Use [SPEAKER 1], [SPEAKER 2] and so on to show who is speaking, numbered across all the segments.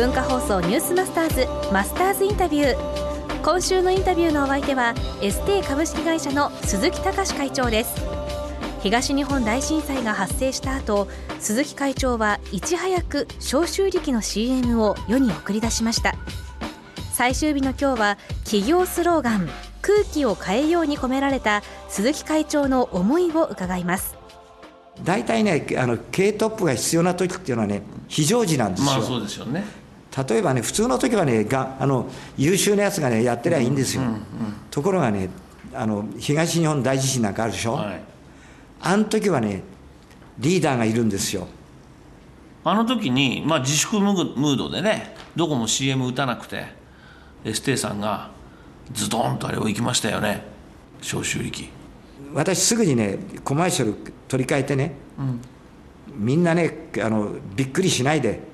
[SPEAKER 1] 文化放送ニュースマスターズマスターズインタビュー。今週のインタビューのお相手はエステ株式会社の鈴木隆会長です。東日本大震災が発生した後鈴木会長はいち早く消臭力の CM を世に送り出しました。最終日の今日は企業スローガン空気を変えように込められた鈴木会長の思いを伺います。
[SPEAKER 2] 大体ねあの経トップが必要な時っていうのはね非常時なんですよ、
[SPEAKER 3] まあそうですよね
[SPEAKER 2] 例えばね普通の時はねがあの優秀なやつがねやってりゃいいんですよ、ところがねあの東日本大地震なんかあるでしょ、
[SPEAKER 3] はい。
[SPEAKER 2] あの時はねリーダーがいるんですよ。
[SPEAKER 3] あの時に、まあ、自粛ムードでねどこも CM 打たなくてエステイさんがズドンとあれを行きましたよね。消臭力。
[SPEAKER 2] 私すぐにねコマーシャル取り替えてね、みんなねあのびっくりしないで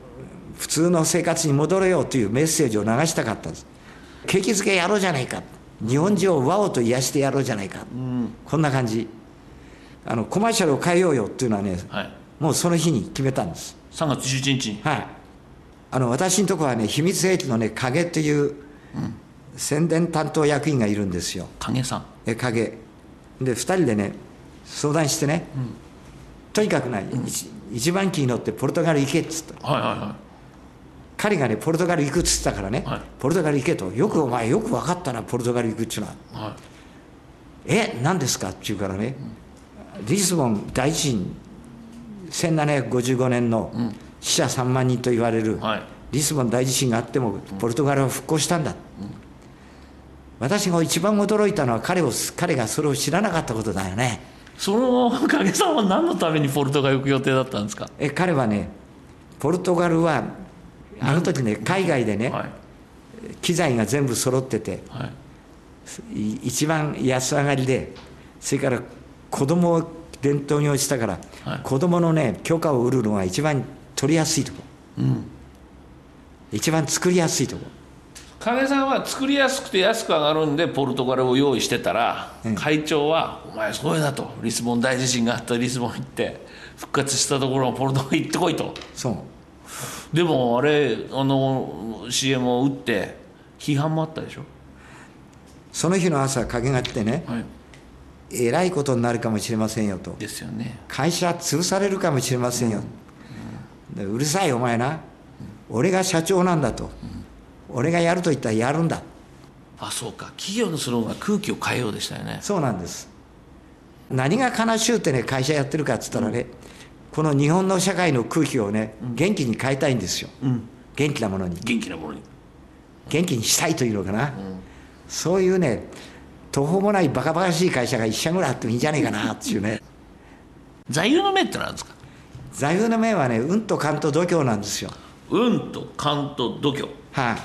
[SPEAKER 2] 普通の生活に戻れようというメッセージを流したかったんです。景気づけやろうじゃないか。日本中を和をと癒してやろうじゃないか、こんな感じ。あのコマーシャルを変えようよっていうのはね、
[SPEAKER 3] はい。
[SPEAKER 2] もうその日に決めたんです。
[SPEAKER 3] 3月11日。に
[SPEAKER 2] はい。あの私のところはね秘密兵器のね影という宣伝担当役員がいるんですよ。
[SPEAKER 3] 影さん。
[SPEAKER 2] え影。で2人でね相談してね、とにかくね、一一番機に乗ってポルトガル行けっつった
[SPEAKER 3] はいはいは
[SPEAKER 2] 彼がねポルトガル行くっつったからね、
[SPEAKER 3] はい。
[SPEAKER 2] ポルトガル行けと。よくお前よく分かったなポルトガル行くっちゅうのは。い
[SPEAKER 3] はい。
[SPEAKER 2] え何ですかって言うからね、リスボン大地震1755年の死者3万人と言われる、
[SPEAKER 3] はい。
[SPEAKER 2] リスボン大地震があってもポルトガルは復興したんだ、私が一番驚いたのは彼を彼がそれを知らなかったことだよね。
[SPEAKER 3] その影さんは何のためにポルトガル行く予定だったんですか？
[SPEAKER 2] え彼はねポルトガルはあの時ね海外でね、
[SPEAKER 3] はい。
[SPEAKER 2] 機材が全部揃ってて
[SPEAKER 3] はい。
[SPEAKER 2] い一番安上がりでそれから子供を伝統に落ちたから、
[SPEAKER 3] はい。
[SPEAKER 2] 子供のね許可を売るのが一番取りやすいとこ、一番作りやすいとこ。
[SPEAKER 3] 影さんは作りやすくて安く上がるんでポルトガルを用意してたら、会長は「お前それだ」と。リスボン大地震があったリスボン行って復活したところをポルトガル行ってこいと。
[SPEAKER 2] そう
[SPEAKER 3] でもあれあの CM を打って批判もあったでしょ？
[SPEAKER 2] その日の朝影がってね
[SPEAKER 3] はい。
[SPEAKER 2] えらいことになるかもしれませんよと。
[SPEAKER 3] ですよね。
[SPEAKER 2] 会社潰されるかもしれませんよ、でうるさいお前な。俺が社長なんだと、俺がやると言ったらやるんだ。
[SPEAKER 3] あそうか。企業のスローガンは空気を変えようでしたよね。
[SPEAKER 2] そうなんです。何が悲しゅうってね会社やってるかっつったらね、この日本の社会の空気をね元気に変えたいんですよ、元気なものに。
[SPEAKER 3] 元気なものに。
[SPEAKER 2] 元気にしたいというのかな、そういうね途方もないバカバカしい会社が一社ぐらいあってもいいんじゃねえかな っていうね。
[SPEAKER 3] 座右の銘って何ですか？
[SPEAKER 2] 座右の銘はね運と勘と度胸なんですよ。
[SPEAKER 3] 運と勘と度胸。
[SPEAKER 2] はい、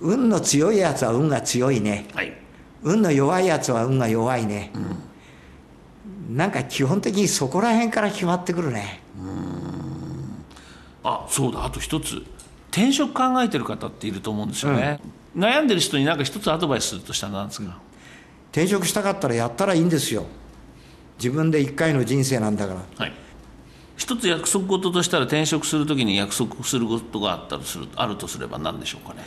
[SPEAKER 2] 運の強いやつは運が強いね。
[SPEAKER 3] はい。
[SPEAKER 2] 運の弱いやつは運が弱いね、なんか基本的にそこら辺から決まってくるね。
[SPEAKER 3] あそうだ。あと一つ。転職考えてる方っていると思うんですよね、悩んでる人に何か一つアドバイスするとしたら何ですか、
[SPEAKER 2] 転職したかったらやったらいいんですよ。自分で一回の人生なんだから。
[SPEAKER 3] はい。一つ約束事としたら転職するときに約束することがあったとするあるとすれば何でしょうかね？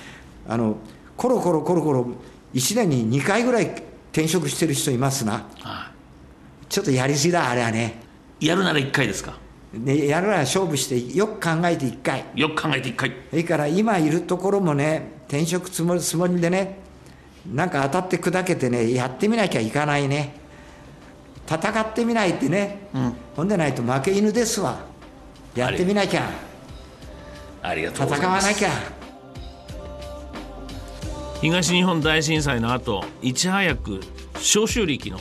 [SPEAKER 2] あのコロコロコロコロ1年に2回ぐらい転職してる人いますな。
[SPEAKER 3] は
[SPEAKER 2] ちょっとやりすぎだあれはね。
[SPEAKER 3] いやるなら1回ですか？
[SPEAKER 2] ねやるなら勝負してよく考えて1回。
[SPEAKER 3] よく考えて1回。
[SPEAKER 2] それから今いるところもね転職つもりつもりでねなんか当たって砕けてねやってみなきゃいかないね。戦ってみないってね、ほんでないと負け犬ですわ。やってみなきゃ。
[SPEAKER 3] ありがとうございます。
[SPEAKER 2] 戦わなきゃ。
[SPEAKER 3] 東日本大震災の後いち早く消臭力の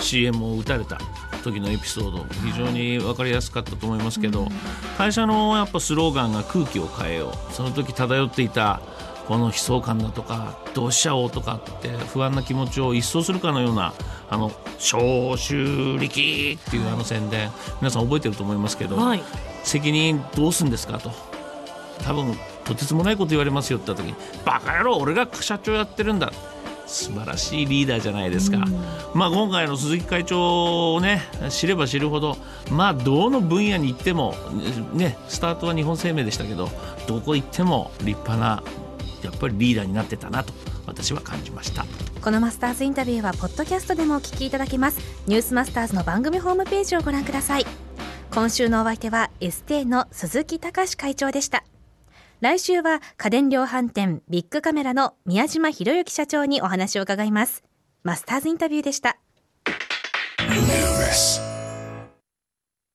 [SPEAKER 3] CM を打たれた時のエピソード非常に分かりやすかったと思いますけど会社のやっぱスローガンが空気を変えよう。その時漂っていたこの悲壮感だとかどうしちゃおうとかって不安な気持ちを一掃するかのようなあの消臭力っていうあの宣伝。皆さん覚えてると思いますけど、
[SPEAKER 4] はい。
[SPEAKER 3] 責任どうすんですかと。多分とてつもないこと言われますよって言った時にバカ野郎俺が社長やってるんだ素晴らしいリーダーじゃないですか、まあ、今回の鈴木会長をね知れば知るほどまあどの分野に行ってもねスタートは日本生命でしたけどどこ行っても立派なやっぱりリーダーになってたなと私は感じました。
[SPEAKER 1] このマスターズインタビューはポッドキャストでもお聞きいただけます。ニュースマスターズの番組ホームページをご覧ください。今週のお相手はエステの鈴木隆会長でした。来週は家電量販店ビッグカメラの宮島博之社長にお話を伺います。マスターズインタビューでした。